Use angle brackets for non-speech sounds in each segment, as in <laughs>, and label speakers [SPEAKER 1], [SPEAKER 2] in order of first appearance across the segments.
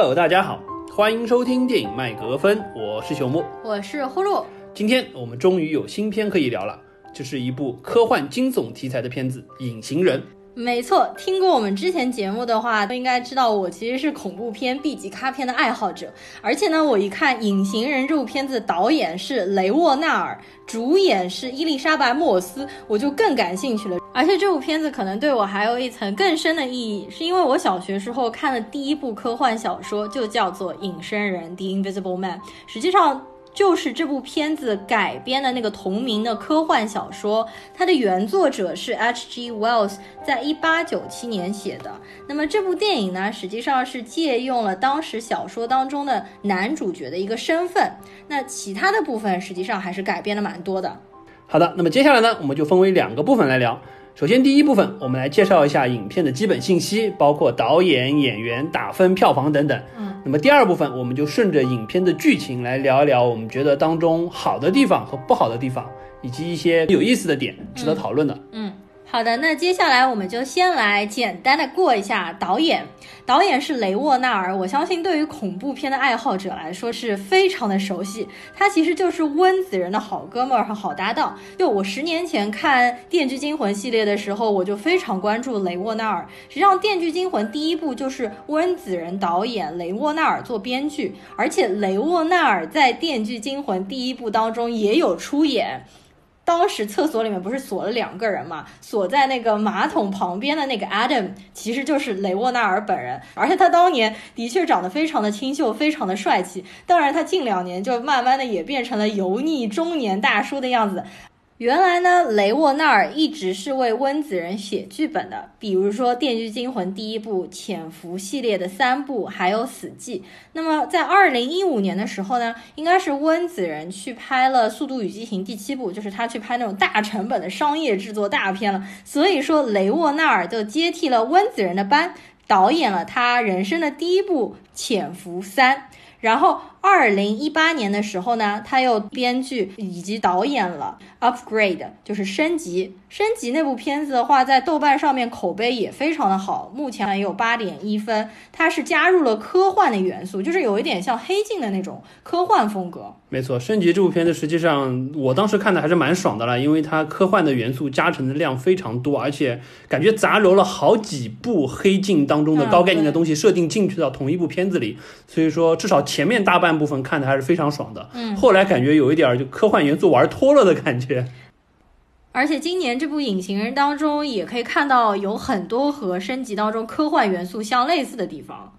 [SPEAKER 1] Hello，大家好，欢迎收听电影麦格芬，我是朽木，
[SPEAKER 2] 我是呼噜。
[SPEAKER 1] 今天我们终于有新片可以聊了，这是一部科幻惊悚题材的片子《隐形人》。
[SPEAKER 2] 没错，听过我们之前节目的话，都应该知道我其实是恐怖片、B 级咖片的爱好者。而且呢，我一看《隐形人》这部片子，导演是雷沃纳尔，主演是伊丽莎白·莫斯，我就更感兴趣了。而且这部片子可能对我还有一层更深的意义，是因为我小学时候看的第一部科幻小说就叫做《隐身人》（The Invisible Man）。实际上。就是这部片子改编的那个同名的科幻小说，它的原作者是 H.G. Wells，在一八九七年写的。那么这部电影呢，实际上是借用了当时小说当中的男主角的一个身份。那其他的部分实际上还是改编了蛮多的。
[SPEAKER 1] 好的，那么接下来呢，我们就分为两个部分来聊。首先，第一部分我们来介绍一下影片的基本信息，包括导演、演员、打分、票房等等。
[SPEAKER 2] 嗯，
[SPEAKER 1] 那么第二部分我们就顺着影片的剧情来聊一聊我们觉得当中好的地方和不好的地方，以及一些有意思的点值得讨论的。
[SPEAKER 2] 嗯。好的，那接下来我们就先来简单的过一下导演。导演是雷沃纳尔，我相信对于恐怖片的爱好者来说是非常的熟悉。他其实就是温子仁的好哥们儿和好搭档。就我十年前看《电锯惊魂》系列的时候，我就非常关注雷沃纳尔。实际上，《电锯惊魂》第一部就是温子仁导演，雷沃纳尔做编剧，而且雷沃纳尔在《电锯惊魂》第一部当中也有出演。当时厕所里面不是锁了两个人嘛？锁在那个马桶旁边的那个 Adam，其实就是雷沃纳尔本人。而且他当年的确长得非常的清秀，非常的帅气。当然，他近两年就慢慢的也变成了油腻中年大叔的样子。原来呢，雷沃纳尔一直是为温子仁写剧本的，比如说《电锯惊魂》第一部、《潜伏》系列的三部，还有《死寂》。那么在二零一五年的时候呢，应该是温子仁去拍了《速度与激情》第七部，就是他去拍那种大成本的商业制作大片了。所以说，雷沃纳尔就接替了温子仁的班，导演了他人生的第一部《潜伏三》，然后。二零一八年的时候呢，他又编剧以及导演了《Upgrade》，就是升级。升级那部片子的话，在豆瓣上面口碑也非常的好，目前也有八点一分。它是加入了科幻的元素，就是有一点像黑镜的那种科幻风格。
[SPEAKER 1] 没错，升级这部片子实际上我当时看的还是蛮爽的啦，因为它科幻的元素加成的量非常多，而且感觉杂糅了好几部黑镜当中的高概念的东西设定进去到同一部片子里，所以说至少前面大半。部分看的还是非常爽的，
[SPEAKER 2] 嗯，
[SPEAKER 1] 后来感觉有一点就科幻元素玩脱了的感觉。
[SPEAKER 2] 而且今年这部《隐形人》当中也可以看到有很多和升级当中科幻元素相类似的地方。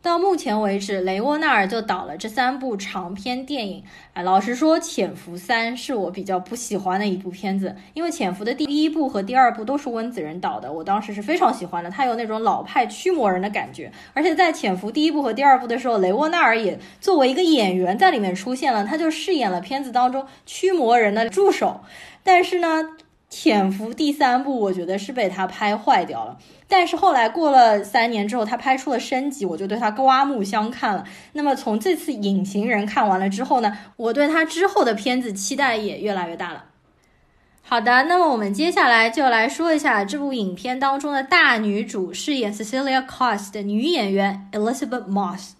[SPEAKER 2] 到目前为止，雷沃纳尔就导了这三部长篇电影。哎，老实说，《潜伏三》是我比较不喜欢的一部片子，因为《潜伏》的第一部和第二部都是温子仁导的，我当时是非常喜欢的，他有那种老派驱魔人的感觉。而且在《潜伏》第一部和第二部的时候，雷沃纳尔也作为一个演员在里面出现了，他就饰演了片子当中驱魔人的助手。但是呢，《潜伏》第三部，我觉得是被他拍坏掉了。但是后来过了三年之后，他拍出了升级，我就对他刮目相看了。那么从这次《隐形人》看完了之后呢，我对他之后的片子期待也越来越大了。好的，那么我们接下来就来说一下这部影片当中的大女主，饰演 Cecilia Cost 的女演员 Elizabeth Moss。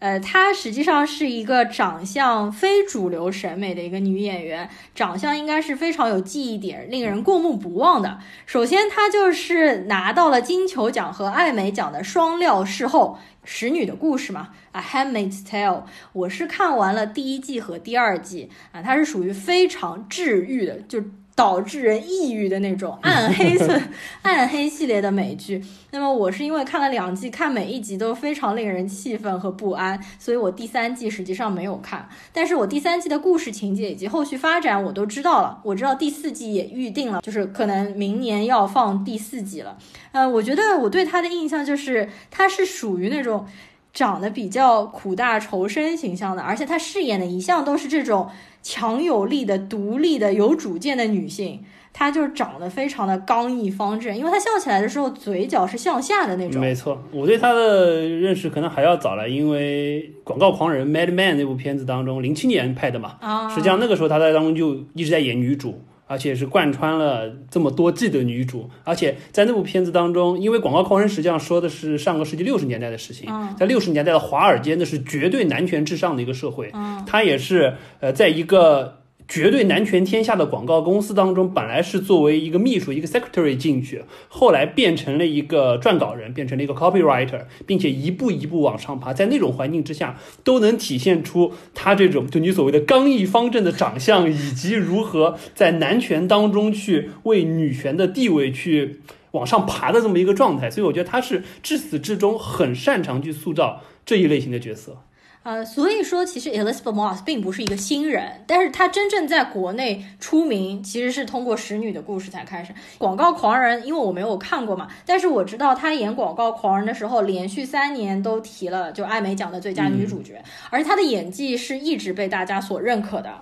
[SPEAKER 2] 呃，她实际上是一个长相非主流审美的一个女演员，长相应该是非常有记忆点、令人过目不忘的。首先，她就是拿到了金球奖和艾美奖的双料视后，《使女的故事》嘛，《A Handmaid's Tale》，我是看完了第一季和第二季啊，它是属于非常治愈的，就。导致人抑郁的那种暗黑色、<laughs> 暗黑系列的美剧。那么我是因为看了两季，看每一集都非常令人气愤和不安，所以我第三季实际上没有看。但是我第三季的故事情节以及后续发展我都知道了，我知道第四季也预定了，就是可能明年要放第四季了。呃，我觉得我对他的印象就是他是属于那种长得比较苦大仇深形象的，而且他饰演的一向都是这种。强有力的、独立的、有主见的女性，她就是长得非常的刚毅方正，因为她笑起来的时候嘴角是向下的那种。
[SPEAKER 1] 没错，我对她的认识可能还要早了，因为《广告狂人》（Mad Man） 那部片子当中，零七年拍的嘛，
[SPEAKER 2] 啊，
[SPEAKER 1] 实际上那个时候她在当中就一直在演女主。而且是贯穿了这么多季的女主，而且在那部片子当中，因为《广告狂人》实际上说的是上个世纪六十年代的事情，在六十年代的华尔街，那是绝对男权至上的一个社会，它也是呃，在一个。绝对男权天下的广告公司当中，本来是作为一个秘书，一个 secretary 进去，后来变成了一个撰稿人，变成了一个 copywriter，并且一步一步往上爬，在那种环境之下，都能体现出他这种就你所谓的刚毅方正的长相，以及如何在男权当中去为女权的地位去往上爬的这么一个状态。所以我觉得他是至始至终很擅长去塑造这一类型的角色。
[SPEAKER 2] 呃，所以说其实 Elizabeth Moss 并不是一个新人，但是她真正在国内出名，其实是通过《使女的故事》才开始。广告狂人，因为我没有看过嘛，但是我知道她演广告狂人的时候，连续三年都提了就艾美奖的最佳女主角，而她的演技是一直被大家所认可的。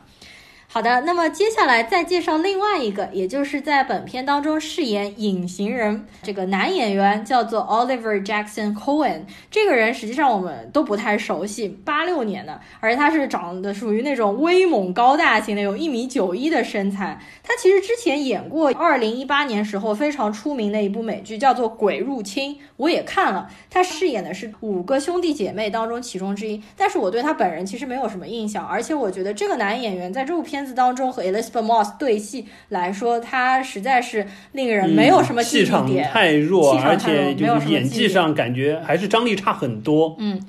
[SPEAKER 2] 好的，那么接下来再介绍另外一个，也就是在本片当中饰演隐形人这个男演员，叫做 Oliver Jackson Cohen。这个人实际上我们都不太熟悉，八六年的，而且他是长得属于那种威猛高大型的，有一米九一的身材。他其实之前演过二零一八年时候非常出名的一部美剧，叫做《鬼入侵》，我也看了。他饰演的是五个兄弟姐妹当中其中之一，但是我对他本人其实没有什么印象，而且我觉得这个男演员在这部片。当中和 Elizabeth Moss 对戏来说，他实在是令人没有什么
[SPEAKER 1] 气场太弱，而且就是演技上感觉还是张力差很多。
[SPEAKER 2] 嗯。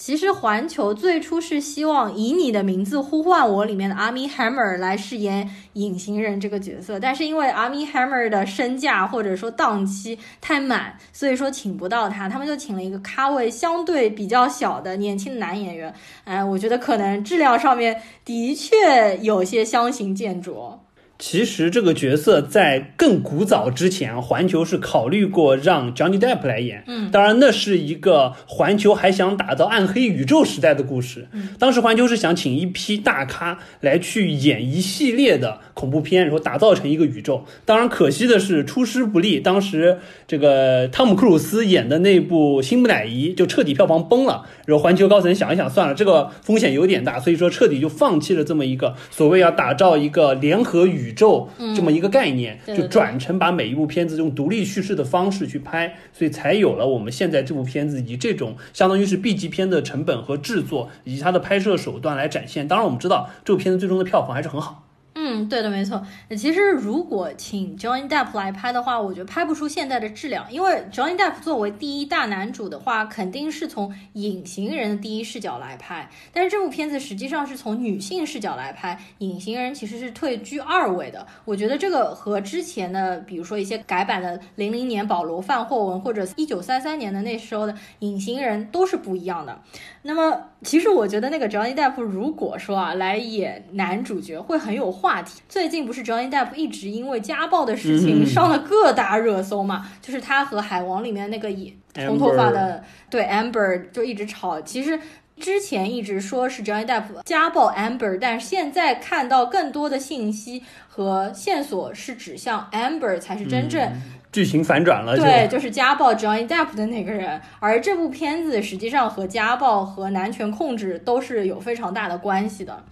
[SPEAKER 2] 其实环球最初是希望以你的名字呼唤我里面的阿米 Hammer 来饰演隐形人这个角色，但是因为阿米 Hammer 的身价或者说档期太满，所以说请不到他，他们就请了一个咖位相对比较小的年轻的男演员。哎，我觉得可能质量上面的确有些相形见绌。
[SPEAKER 1] 其实这个角色在更古早之前，环球是考虑过让 Johnny Depp 来演。
[SPEAKER 2] 嗯，
[SPEAKER 1] 当然那是一个环球还想打造暗黑宇宙时代的故事。
[SPEAKER 2] 嗯，
[SPEAKER 1] 当时环球是想请一批大咖来去演一系列的恐怖片，然后打造成一个宇宙。当然可惜的是出师不利，当时这个汤姆克鲁斯演的那部《新木乃伊》就彻底票房崩了。然后环球高层想一想，算了，这个风险有点大，所以说彻底就放弃了这么一个所谓要打造一个联合宇。宇宙这么一个概念，就转成把每一部片子用独立叙事的方式去拍，所以才有了我们现在这部片子以这种相当于是 B 级片的成本和制作以及它的拍摄手段来展现。当然，我们知道这部片子最终的票房还是很好。
[SPEAKER 2] 嗯，对的，没错。其实如果请 Johnny Depp 来拍的话，我觉得拍不出现在的质量。因为 Johnny Depp 作为第一大男主的话，肯定是从隐形人的第一视角来拍。但是这部片子实际上是从女性视角来拍，隐形人其实是退居二位的。我觉得这个和之前的，比如说一些改版的零零年保罗范霍文，或者一九三三年的那时候的隐形人都是不一样的。那么，其实我觉得那个 Johnny Depp 如果说啊来演男主角会很有话题。最近不是 Johnny Depp 一直因为家暴的事情上了各大热搜嘛？就是他和海王里面那个也红头发的对 Amber 就一直吵。其实之前一直说是 Johnny Depp 家暴 Amber，但是现在看到更多的信息和线索是指向 Amber 才是真正。
[SPEAKER 1] 剧情反转了，
[SPEAKER 2] 对，就是家暴 Johnny Depp 的那个人，而这部片子实际上和家暴和男权控制都是有非常大的关系的。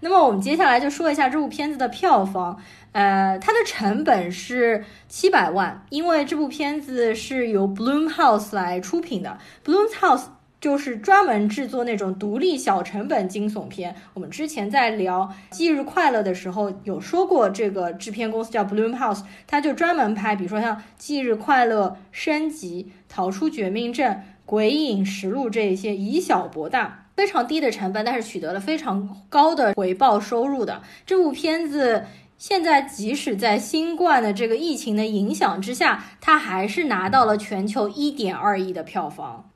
[SPEAKER 2] 那么我们接下来就说一下这部片子的票房，呃，它的成本是七百万，因为这部片子是由 Bloomhouse 来出品的，Bloomhouse。就是专门制作那种独立小成本惊悚片。我们之前在聊《忌日快乐》的时候有说过，这个制片公司叫 Bloomhouse，它就专门拍，比如说像《忌日快乐》升级、逃出绝命镇、鬼影实录这一些，以小博大，非常低的成本，但是取得了非常高的回报收入的这部片子。现在即使在新冠的这个疫情的影响之下，它还是拿到了全球一点二亿的票房。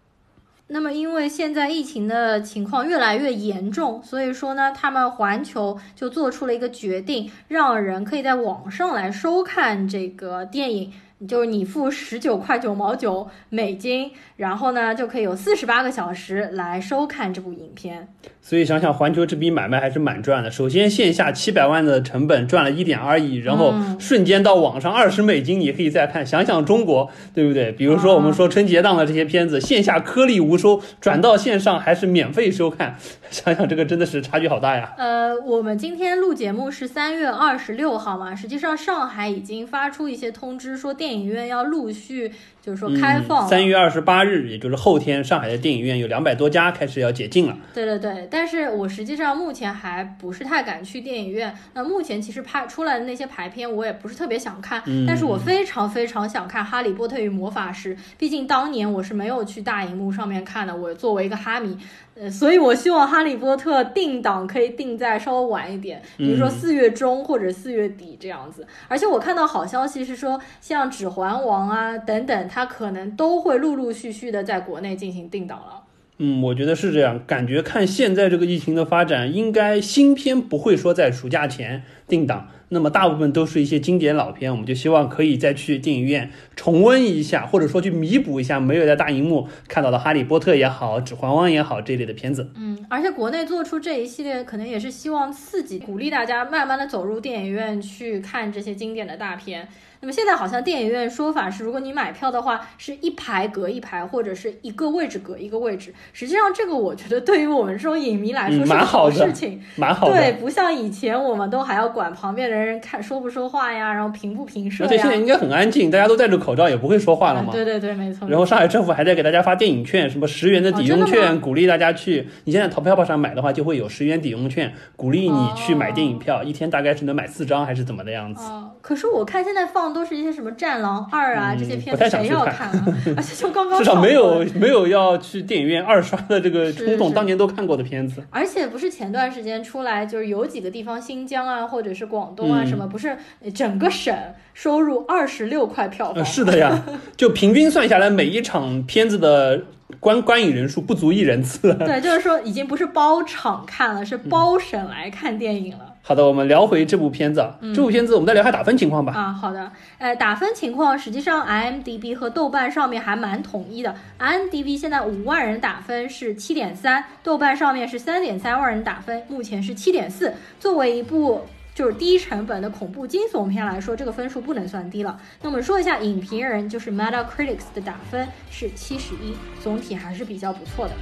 [SPEAKER 2] 那么，因为现在疫情的情况越来越严重，所以说呢，他们环球就做出了一个决定，让人可以在网上来收看这个电影。就是你付十九块九毛九美金，然后呢就可以有四十八个小时来收看这部影片。
[SPEAKER 1] 所以想想环球这笔买卖还是蛮赚的。首先线下七百万的成本赚了一点二亿，然后瞬间到网上二十美金你可以再看。想想中国对不对？比如说我们说春节档的这些片子，线下颗粒无收，转到线上还是免费收看。<laughs> 想想这个真的是差距好大呀。
[SPEAKER 2] 呃，我们今天录节目是三月二十六号嘛，实际上上海已经发出一些通知说电。电影院要陆续，就是说开放。
[SPEAKER 1] 三月二十八日，也就是后天，上海的电影院有两百多家开始要解禁了。
[SPEAKER 2] 对对对，但是我实际上目前还不是太敢去电影院。那目前其实拍出来的那些排片，我也不是特别想看。嗯。但是我非常非常想看《哈利波特与魔法师》，毕竟当年我是没有去大荧幕上面看的。我作为一个哈迷。呃，所以我希望《哈利波特》定档可以定在稍微晚一点，比如说四月中或者四月底这样子。而且我看到好消息是说，像《指环王》啊等等，它可能都会陆陆续续的在国内进行定档了。
[SPEAKER 1] 嗯，我觉得是这样。感觉看现在这个疫情的发展，应该新片不会说在暑假前定档。那么大部分都是一些经典老片，我们就希望可以再去电影院重温一下，或者说去弥补一下没有在大荧幕看到的《哈利波特》也好，《指环王》也好这类的片子。
[SPEAKER 2] 嗯，而且国内做出这一系列，可能也是希望刺激、鼓励大家慢慢的走入电影院去看这些经典的大片。那么现在好像电影院说法是，如果你买票的话，是一排隔一排，或者是一个位置隔一个位置。实际上，这个我觉得对于我们这种影迷来说是
[SPEAKER 1] 好
[SPEAKER 2] 事情，
[SPEAKER 1] 蛮好的。
[SPEAKER 2] 对，不像以前我们都还要管旁边的人看说不说话呀，然后平不平射呀。
[SPEAKER 1] 对，现在应该很安静，大家都戴着口罩，也不会说话了嘛。
[SPEAKER 2] 对对对，没错。
[SPEAKER 1] 然后上海政府还在给大家发电影券，什么十元的抵用券，鼓励大家去。你现在淘票票上买的话，就会有十元抵用券，鼓励你去买电影票，一天大概是能买四张还是怎么的样子。
[SPEAKER 2] 可是我看现在放都是一些什么战。狼二啊，这些片子谁要看
[SPEAKER 1] 啊？
[SPEAKER 2] 而且就刚刚
[SPEAKER 1] 至少没有没有要去电影院二刷的这个冲动，当年都看过的片子。
[SPEAKER 2] 而且不是前段时间出来，就是有几个地方，新疆啊，或者是广东啊，什么不是整个省收入二十六块票房？
[SPEAKER 1] 是的呀，<laughs> 就平均算下来，每一场片子的观观影人数不足一人次。<laughs>
[SPEAKER 2] 对，就是说已经不是包场看了，是包省来看电影了。
[SPEAKER 1] 好的，我们聊回这部片子。这部片子我们再聊下打分情况吧。
[SPEAKER 2] 啊，好的。呃，打分情况实际上，IMDB 和豆瓣上面还蛮统一的。IMDB 现在五万人打分是七点三，豆瓣上面是三点三万人打分，目前是七点四。作为一部就是低成本的恐怖惊悚片来说，这个分数不能算低了。那我们说一下影评人就是 Metacritic 的打分是七十一，总体还是比较不错的。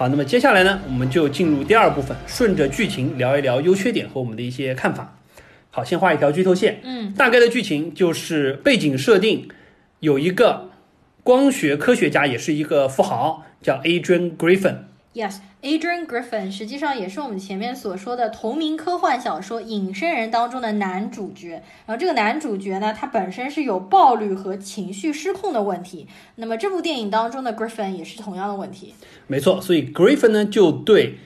[SPEAKER 1] 好，那么接下来呢，我们就进入第二部分，顺着剧情聊一聊优缺点和我们的一些看法。好，先画一条剧透线。
[SPEAKER 2] 嗯，
[SPEAKER 1] 大概的剧情就是背景设定，有一个光学科学家，也是一个富豪，叫 Adrian Griffin。
[SPEAKER 2] Yes，Adrian Griffin 实际上也是我们前面所说的同名科幻小说《隐身人》当中的男主角。然后这个男主角呢，他本身是有暴力和情绪失控的问题。那么这部电影当中的 Griffin 也是同样的问题。
[SPEAKER 1] 没错，所以 Griffin 呢就对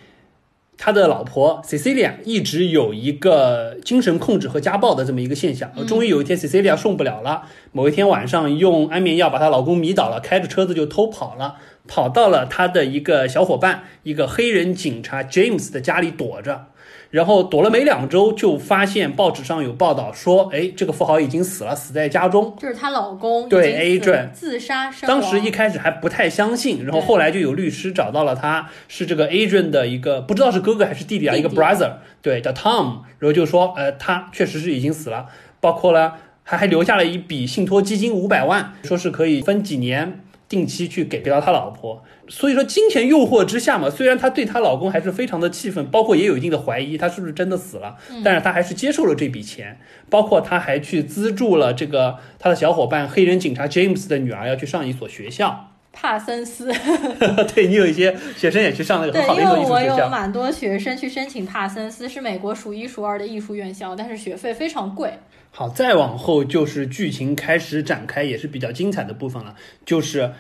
[SPEAKER 1] 他的老婆 Cecilia 一直有一个精神控制和家暴的这么一个现象。终于有一天 Cecilia 受不了了，某一天晚上用安眠药把她老公迷倒了，开着车子就偷跑了。跑到了他的一个小伙伴，一个黑人警察 James 的家里躲着，然后躲了没两周，就发现报纸上有报道说，哎，这个富豪已经死了，死在家中，
[SPEAKER 2] 就是她老公
[SPEAKER 1] 对 A 转
[SPEAKER 2] 自杀身
[SPEAKER 1] 亡。当时一开始还不太相信，然后后来就有律师找到了他，是这个 A 转的一个不知道是哥哥还是弟弟啊，一个 brother，对，叫 Tom，然后就说，呃，他确实是已经死了，包括了还还留下了一笔信托基金五百万，说是可以分几年。定期去给给到他老婆，所以说金钱诱惑之下嘛，虽然她对她老公还是非常的气愤，包括也有一定的怀疑他是不是真的死了，但是她还是接受了这笔钱，包括她还去资助了这个她的小伙伴黑人警察 James 的女儿要去上一所学校，
[SPEAKER 2] 帕森斯。<laughs>
[SPEAKER 1] 对你有一些学生也去上那个很好的一所艺术学校。
[SPEAKER 2] 因为我有蛮多学生去申请帕森斯，是美国数一数二的艺术院校，但是学费非常贵。
[SPEAKER 1] 好，再往后就是剧情开始展开，也是比较精彩的部分了，就是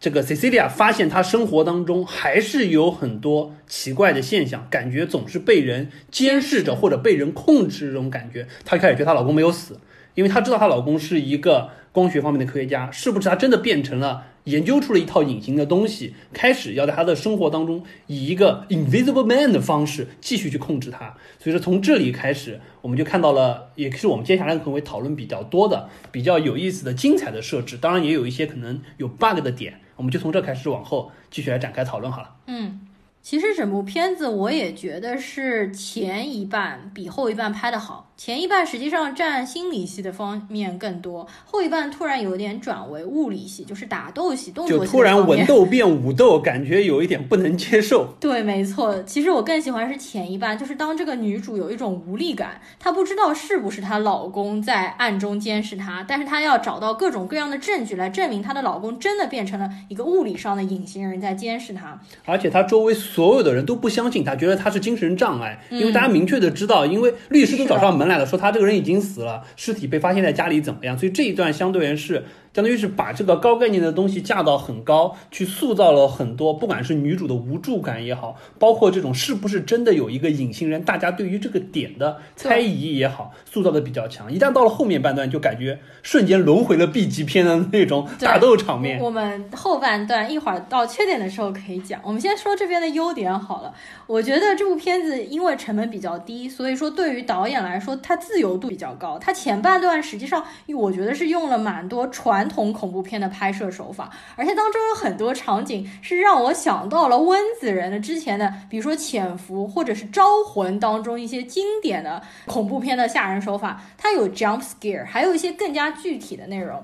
[SPEAKER 1] 这个 Cecilia 发现她生活当中还是有很多奇怪的现象，感觉总是被人监视着或者被人控制这种感觉。她开始觉得她老公没有死，因为她知道她老公是一个光学方面的科学家，是不是她真的变成了？研究出了一套隐形的东西，开始要在他的生活当中以一个 invisible man 的方式继续去控制他。所以说从这里开始，我们就看到了，也是我们接下来可能会讨论比较多的、比较有意思的、精彩的设置。当然也有一些可能有 bug 的点，我们就从这开始往后继续来展开讨论好了。
[SPEAKER 2] 嗯。其实整部片子我也觉得是前一半比后一半拍的好，前一半实际上占心理戏的方面更多，后一半突然有点转为物理戏，就是打斗戏、动作
[SPEAKER 1] 戏。就突然文斗变武斗，感觉有一点不能接受。
[SPEAKER 2] 对，没错。其实我更喜欢是前一半，就是当这个女主有一种无力感，她不知道是不是她老公在暗中监视她，但是她要找到各种各样的证据来证明她的老公真的变成了一个物理上的隐形人在监视她，
[SPEAKER 1] 而且她周围。所有的人都不相信他，觉得他是精神障碍，因为大家明确的知道，因为律师都找上门来了，说他这个人已经死了，尸体被发现在家里怎么样，所以这一段相对而言是。相当于是把这个高概念的东西架到很高，去塑造了很多，不管是女主的无助感也好，包括这种是不是真的有一个隐形人，大家对于这个点的猜疑也好，塑造的比较强。一旦到了后面半段，就感觉瞬间轮回了 B 级片的那种打斗场面。
[SPEAKER 2] 我们后半段一会儿到缺点的时候可以讲，我们先说这边的优点好了。我觉得这部片子因为成本比较低，所以说对于导演来说，它自由度比较高。它前半段实际上，我觉得是用了蛮多传。传统恐怖片的拍摄手法，而且当中有很多场景是让我想到了温子仁的之前的，比如说《潜伏》或者是《招魂》当中一些经典的恐怖片的吓人手法，它有 jump scare，还有一些更加具体的内容。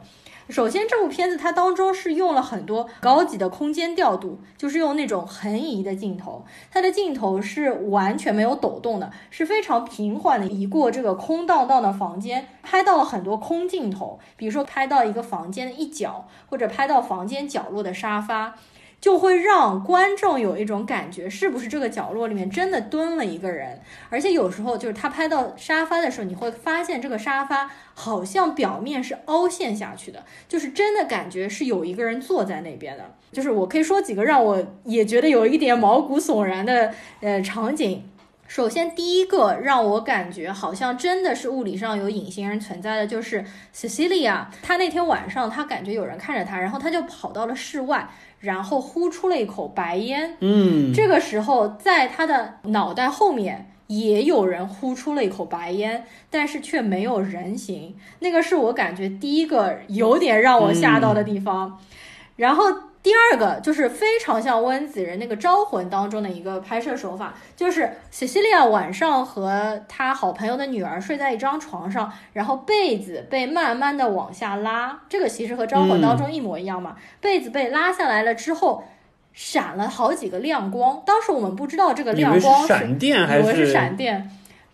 [SPEAKER 2] 首先，这部片子它当中是用了很多高级的空间调度，就是用那种横移的镜头，它的镜头是完全没有抖动的，是非常平缓的移过这个空荡荡的房间，拍到了很多空镜头，比如说拍到一个房间的一角，或者拍到房间角落的沙发。就会让观众有一种感觉，是不是这个角落里面真的蹲了一个人？而且有时候就是他拍到沙发的时候，你会发现这个沙发好像表面是凹陷下去的，就是真的感觉是有一个人坐在那边的。就是我可以说几个让我也觉得有一点毛骨悚然的呃场景。首先，第一个让我感觉好像真的是物理上有隐形人存在的，就是 Cecilia。她那天晚上，她感觉有人看着她，然后她就跑到了室外，然后呼出了一口白烟。
[SPEAKER 1] 嗯，
[SPEAKER 2] 这个时候，在他的脑袋后面也有人呼出了一口白烟，但是却没有人形。那个是我感觉第一个有点让我吓到的地方。然后。第二个就是非常像温子仁那个《招魂》当中的一个拍摄手法，就是 Cecilia 晚上和他好朋友的女儿睡在一张床上，然后被子被慢慢的往下拉，这个其实和《招魂》当中一模一样嘛。被子被拉下来了之后，闪了好几个亮光，当时我们不知道这个亮光是
[SPEAKER 1] 闪电还是
[SPEAKER 2] 闪电，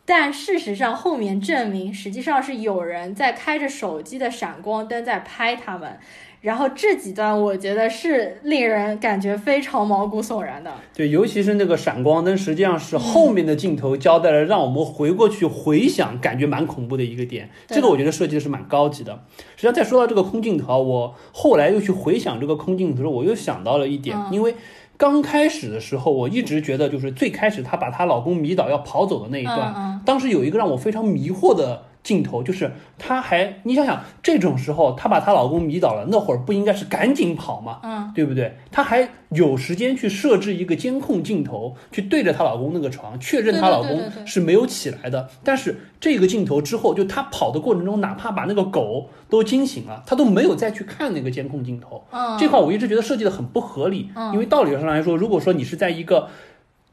[SPEAKER 2] 但事实上后面证明实际上是有人在开着手机的闪光灯在拍他们。然后这几段我觉得是令人感觉非常毛骨悚然的。
[SPEAKER 1] 对，尤其是那个闪光灯，实际上是后面的镜头交代了，让我们回过去回想，感觉蛮恐怖的一个点。这个我觉得设计的是蛮高级的。实际上，再说到这个空镜头，我后来又去回想这个空镜头的时候，我又想到了一点，因为刚开始的时候，我一直觉得就是最开始她把她老公迷倒要跑走的那一段，当时有一个让我非常迷惑的。镜头就是她还，你想想这种时候，她把她老公迷倒了，那会儿不应该是赶紧跑吗？
[SPEAKER 2] 嗯，
[SPEAKER 1] 对不对？她还有时间去设置一个监控镜头，去对着她老公那个床，确认她老公是没有起来的。但是这个镜头之后，就她跑的过程中，哪怕把那个狗都惊醒了，她都没有再去看那个监控镜头。
[SPEAKER 2] 嗯，
[SPEAKER 1] 这块我一直觉得设计的很不合理。
[SPEAKER 2] 嗯，
[SPEAKER 1] 因为道理上来说，如果说你是在一个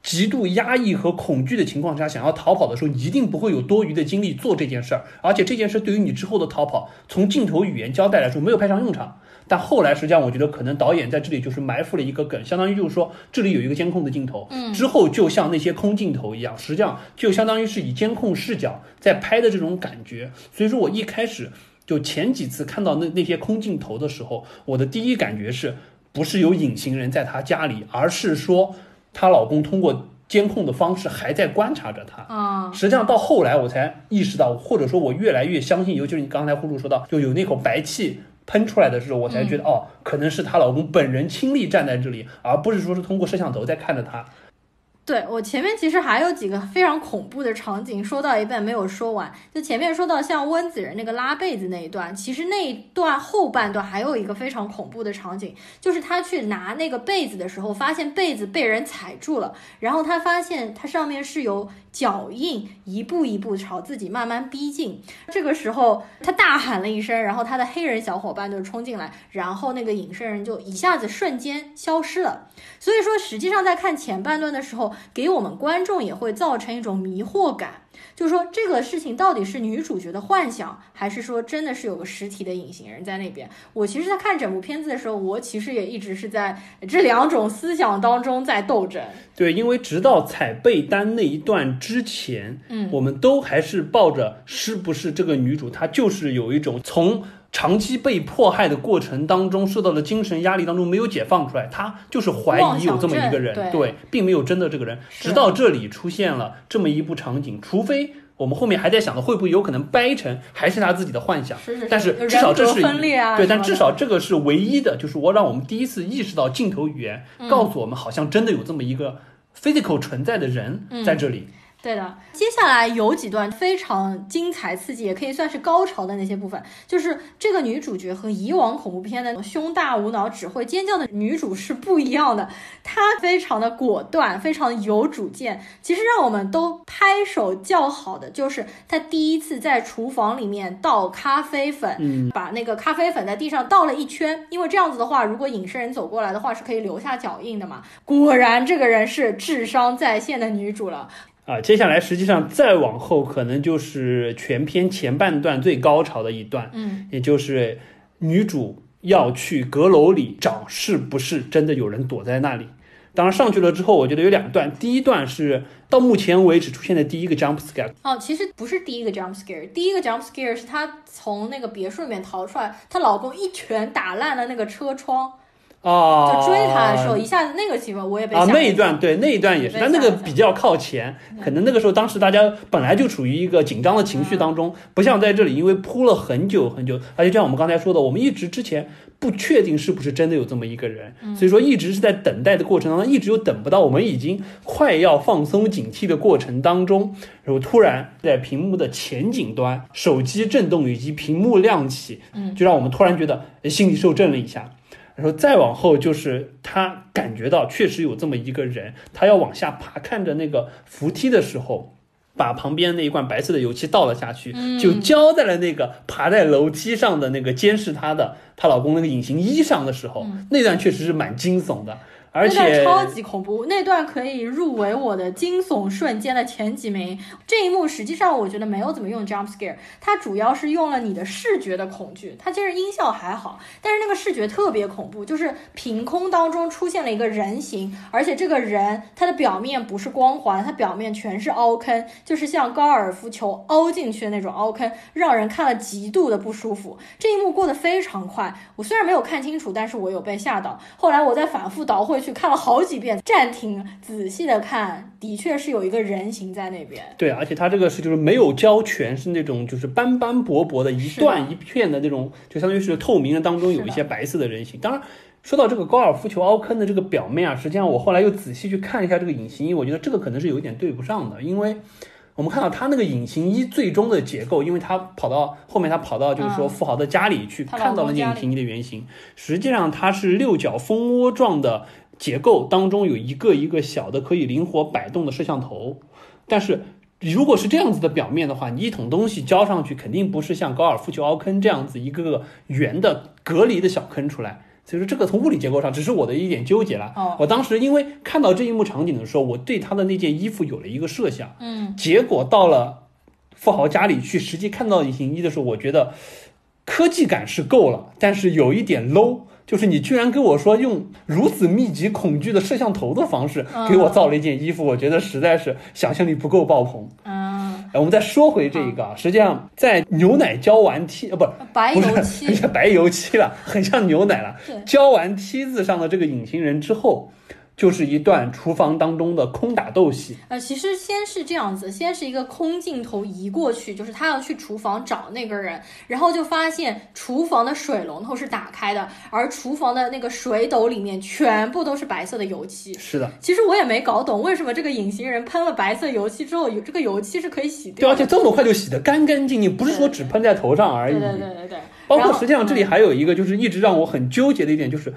[SPEAKER 1] 极度压抑和恐惧的情况下，想要逃跑的时候，你一定不会有多余的精力做这件事儿。而且这件事对于你之后的逃跑，从镜头语言交代来说，没有派上用场。但后来实际上，我觉得可能导演在这里就是埋伏了一个梗，相当于就是说这里有一个监控的镜头，
[SPEAKER 2] 嗯，
[SPEAKER 1] 之后就像那些空镜头一样，实际上就相当于是以监控视角在拍的这种感觉。所以说我一开始就前几次看到那那些空镜头的时候，我的第一感觉是不是有隐形人在他家里，而是说。她老公通过监控的方式还在观察着她。
[SPEAKER 2] 啊，
[SPEAKER 1] 实际上到后来我才意识到，或者说我越来越相信，尤其是你刚才呼噜说到，就有那口白气喷出来的时候，我才觉得、哦，可能是她老公本人亲历站在这里，而不是说是通过摄像头在看着她。
[SPEAKER 2] 对我前面其实还有几个非常恐怖的场景，说到一半没有说完。就前面说到像温子仁那个拉被子那一段，其实那一段后半段还有一个非常恐怖的场景，就是他去拿那个被子的时候，发现被子被人踩住了，然后他发现它上面是有脚印，一步一步朝自己慢慢逼近。这个时候他大喊了一声，然后他的黑人小伙伴就冲进来，然后那个隐身人就一下子瞬间消失了。所以说，实际上在看前半段的时候，给我们观众也会造成一种迷惑感，就是说这个事情到底是女主角的幻想，还是说真的是有个实体的隐形人在那边？我其实，在看整部片子的时候，我其实也一直是在这两种思想当中在斗争。
[SPEAKER 1] 对，因为直到踩被单那一段之前，
[SPEAKER 2] 嗯，
[SPEAKER 1] 我们都还是抱着是不是这个女主她就是有一种从长期被迫害的过程当中受到的精神压力当中没有解放出来，他就是怀疑有这么一个人，对，并没有真的这个人。直到这里出现了这么一部场景，除非我们后面还在想的会不会有可能掰成还是他自己的幻想，
[SPEAKER 2] 是是是，
[SPEAKER 1] 但是至少这是对，但至少这个是唯一的，就是我让我们第一次意识到镜头语言
[SPEAKER 2] 嗯。
[SPEAKER 1] 告诉我们，好像真的有这么一个 physical 存在的人
[SPEAKER 2] 嗯。
[SPEAKER 1] 在这里。
[SPEAKER 2] 对的，接下来有几段非常精彩刺激，也可以算是高潮的那些部分，就是这个女主角和以往恐怖片的胸大无脑、只会尖叫的女主是不一样的，她非常的果断，非常有主见。其实让我们都拍手叫好的，就是她第一次在厨房里面倒咖啡粉，把那个咖啡粉在地上倒了一圈，因为这样子的话，如果隐身人走过来的话，是可以留下脚印的嘛。果然，这个人是智商在线的女主了。
[SPEAKER 1] 啊，接下来实际上再往后，可能就是全片前半段最高潮的一段，
[SPEAKER 2] 嗯。
[SPEAKER 1] 也就是女主要去阁楼里找是不是真的有人躲在那里。当然上去了之后，我觉得有两段，第一段是到目前为止出现的第一个 jump scare，
[SPEAKER 2] 哦，其实不是第一个 jump scare，第一个 jump scare 是她从那个别墅里面逃出来，她老公一拳打烂了那个车窗，
[SPEAKER 1] 啊，
[SPEAKER 2] 就追他的时候，一下子那个情况我也被
[SPEAKER 1] 啊，
[SPEAKER 2] 吓了
[SPEAKER 1] 那一段对那一段也是，但那个比较靠前，可能那个时候当时大家本来就处于一个紧张的情绪当中，不像在这里，因为铺了很久很久，而且就像我们刚才说的，我们一直之前不确定是不是真的有这么一个人，所以说一直是在等待的过程当中，一直又等不到，我们已经快要放松警惕的过程当中，然后突然在屏幕的前景端，手机震动以及屏幕亮起，
[SPEAKER 2] 嗯。
[SPEAKER 1] 就让我们突然觉得心里受震了一下。然后再往后就是他感觉到确实有这么一个人，他要往下爬，看着那个扶梯的时候，把旁边那一罐白色的油漆倒了下去，
[SPEAKER 2] 嗯。
[SPEAKER 1] 就浇在了那个爬在楼梯上的那个监视她的她老公那个隐形衣上的时候，那段确实是蛮惊悚的，而
[SPEAKER 2] 那段
[SPEAKER 1] 且
[SPEAKER 2] 超级恐怖，那段可以入围我的惊悚瞬间的前几名。这一幕实际上我觉得没有怎么用 jump scare，它主要是用了你的视觉的恐惧。它其实音效还好，但是那个视觉特别恐怖，就是凭空当中出现了一个人形，而且这个人他的表面不是光滑，他表面全是凹坑，就是像高尔夫球凹进去的那种凹坑，让人看了极度的不舒服。这一幕过得非常快，我虽然没有看清楚，但是我有被吓到。后来我在反复倒回去看了好几遍，暂停仔细的看，的确是有一个人形在那边。
[SPEAKER 1] 对，而且它这个是就是没有胶全，是那种就是斑斑驳驳的一段一片的那种，就相当于是透明的当中有一些白色的人形。当然，说到这个高尔夫球凹坑的这个表面啊，实际上我后来又仔细去看一下这个隐形衣，我觉得这个可能是有一点对不上的，因为。我们看到它那个隐形衣最终的结构，因为它跑到后面，它跑到就是说
[SPEAKER 2] 嗯
[SPEAKER 1] 富豪的家里去看到了那隐形衣的原型，实际上它是六角蜂窝状的结构，当中有一个一个小的可以灵活摆动的摄像头，但是如果是这样子的表面的话，你一桶东西浇上去，肯定不是像高尔夫球凹坑这样子一个个圆的隔离的小坑出来。所以说这个从物理结构上，只是我的一点纠结了。
[SPEAKER 2] 哦
[SPEAKER 1] 我当时因为看到这一幕场景的时候，我对他的那件衣服有了一个设想，
[SPEAKER 2] 嗯，
[SPEAKER 1] 结果到了富豪家里去，实际看到隐形衣的时候，我觉得科技感是够了，但是有一点 low。就是你居然跟我说用如此密集恐惧的摄像头的方式给我造了一件衣服，我觉得实在是想象力不够爆棚。
[SPEAKER 2] 嗯，
[SPEAKER 1] 哎，我们再说回这一个啊，实际上在牛奶浇完梯，呃，不，
[SPEAKER 2] 白
[SPEAKER 1] 不是
[SPEAKER 2] 油 <laughs> 漆，
[SPEAKER 1] 是白油漆了，很像牛奶了。浇完梯子上的这个隐形人之后，就是一段厨房当中的空打斗戏。
[SPEAKER 2] 呃，其实先是这样子，先是一个空镜头移过去，就是他要去厨房找那个人，然后就发现厨房的水龙头是打开的，而厨房的那个水斗里面全部都是白色的油漆。
[SPEAKER 1] 是的，
[SPEAKER 2] 其实我也没搞懂为什么这个隐形人喷了白色油漆之后，有这个油漆是可以洗掉
[SPEAKER 1] 对，而且这么快就洗得干干净净，不是说只喷在头上而已。
[SPEAKER 2] 对对对对对。
[SPEAKER 1] 包括实际上这里还有一个就是一直让我很纠结的一点就是。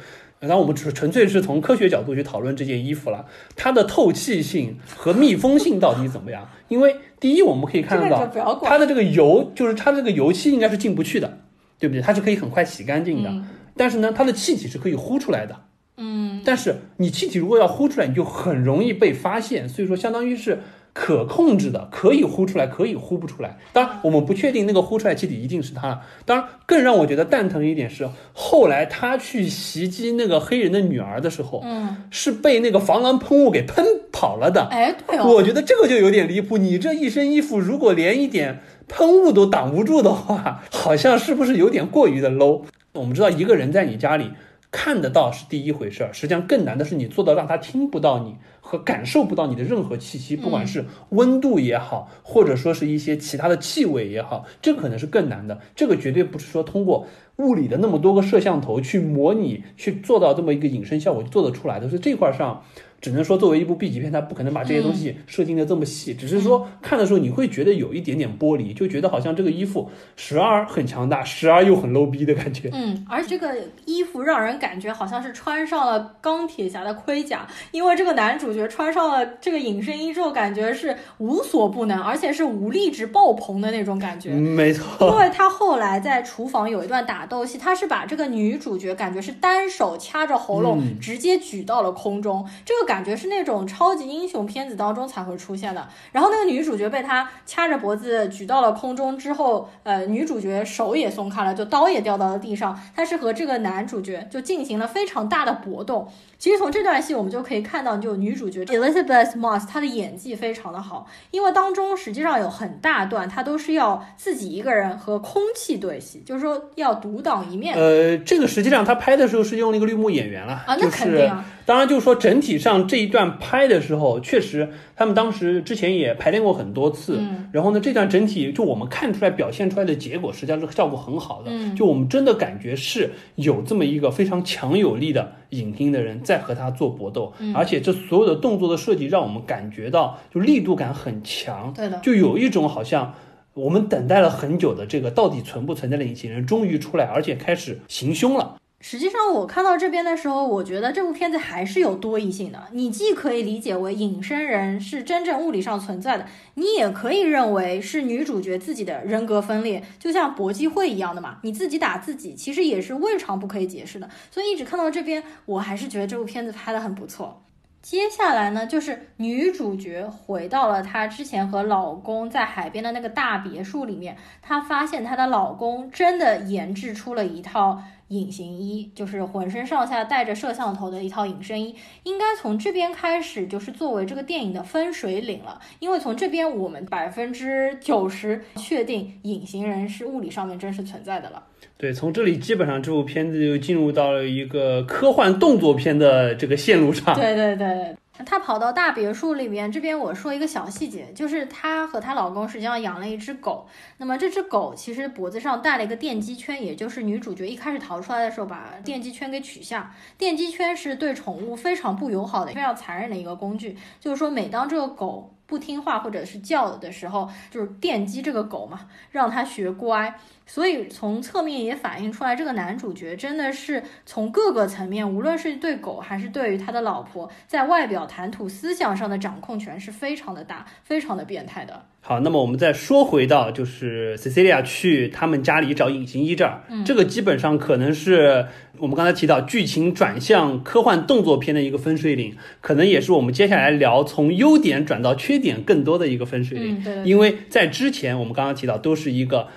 [SPEAKER 1] 当然，我们纯纯粹是从科学角度去讨论这件衣服了，它的透气性和密封性到底怎么样？因为第一，我们可以看得到它的这个油，就是它这个油漆应该是进不去的，对不对？它是可以很快洗干净的。但是呢，它的气体是可以呼出来的。
[SPEAKER 2] 嗯。
[SPEAKER 1] 但是你气体如果要呼出来，你就很容易被发现。所以说，相当于是。可控制的，可以呼出来，可以呼不出来。当然，我们不确定那个呼出来气体一定是他。当然，更让我觉得蛋疼一点是，后来他去袭击那个黑人的女儿的时候，
[SPEAKER 2] 嗯，
[SPEAKER 1] 是被那个防狼喷雾给喷跑了的。
[SPEAKER 2] 哎，对哦，
[SPEAKER 1] 我觉得这个就有点离谱。你这一身衣服，如果连一点喷雾都挡不住的话，好像是不是有点过于的 low？我们知道，一个人在你家里看得到是第一回事儿，实际上更难的是你做到让他听不到你。和感受不到你的任何气息，不管是温度也好，或者说是一些其他的气味也好，这可能是更难的。这个绝对不是说通过物理的那么多个摄像头去模拟去做到这么一个隐身效果就做得出来的。所以这块上。只能说，作为一部 B 级片，它不可能把这些东西设定的这么细。只是说看的时候，你会觉得有一点点剥离，就觉得好像这个衣服时而很强大，时而又很 low 逼的感觉。
[SPEAKER 2] 嗯，而这个衣服让人感觉好像是穿上了钢铁侠的盔甲，因为这个男主角穿上了这个隐身衣之后，感觉是无所不能，而且是武力值爆棚的那种感觉。
[SPEAKER 1] 没错，
[SPEAKER 2] 因为他后来在厨房有一段打斗戏，他是把这个女主角感觉是单手掐着喉咙，直接举到了空中，这个感。感觉是那种超级英雄片子当中才会出现的。然后那个女主角被他掐着脖子举到了空中之后，呃，女主角手也松开了，就刀也掉到了地上。她是和这个男主角就进行了非常大的搏斗。其实从这段戏我们就可以看到，就女主角 Elizabeth Moss 她的演技非常的好，因为当中实际上有很大段她都是要自己一个人和空气对戏，就是说要独当一面。
[SPEAKER 1] 呃，这个实际上她拍的时候是用那个绿幕演员了
[SPEAKER 2] 啊，那肯定
[SPEAKER 1] 啊。当然，就是说整体上这一段拍的时候，确实他们当时之前也排练过很多次。
[SPEAKER 2] 嗯。
[SPEAKER 1] 然后呢，这段整体就我们看出来表现出来的结果，实际上是效果很好的。
[SPEAKER 2] 嗯。
[SPEAKER 1] 就我们真的感觉是有这么一个非常强有力的影厅的人在和他做搏斗，而且这所有的动作的设计让我们感觉到就力度感很强。
[SPEAKER 2] 对的。
[SPEAKER 1] 就有一种好像我们等待了很久的这个到底存不存在的隐形人终于出来，而且开始行凶了。
[SPEAKER 2] 实际上，我看到这边的时候，我觉得这部片子还是有多义性的。你既可以理解为隐身人是真正物理上存在的，你也可以认为是女主角自己的人格分裂，就像搏击会一样的嘛。你自己打自己，其实也是未尝不可以解释的。所以一直看到这边，我还是觉得这部片子拍的很不错。接下来呢，就是女主角回到了她之前和老公在海边的那个大别墅里面，她发现她的老公真的研制出了一套。隐形衣就是浑身上下带着摄像头的一套隐身衣，应该从这边开始就是作为这个电影的分水岭了。因为从这边我们百分之九十确定隐形人是物理上面真实存在的了。
[SPEAKER 1] 对，从这里基本上这部片子就进入到了一个科幻动作片的这个线路上。
[SPEAKER 2] 对对对。她跑到大别墅里面，这边我说一个小细节，就是她和她老公实际上养了一只狗。那么这只狗其实脖子上戴了一个电击圈，也就是女主角一开始逃出来的时候把电击圈给取下。电击圈是对宠物非常不友好的、非常残忍的一个工具。就是说，每当这个狗不听话或者是叫的时候，就是电击这个狗嘛，让它学乖。所以从侧面也反映出来，这个男主角真的是从各个层面，无论是对狗还是对于他的老婆，在外表谈吐、思想上的掌控权是非常的大，非常的变态的。
[SPEAKER 1] 好，那么我们再说回到就是 Cecilia 去他们家里找隐形衣这儿，这个基本上可能是我们刚才提到剧情转向科幻动作片的一个分水岭，可能也是我们接下来聊从优点转到缺点更多的一个分水岭。
[SPEAKER 2] 嗯，对。
[SPEAKER 1] 因为在之前我们刚刚提到都是一个。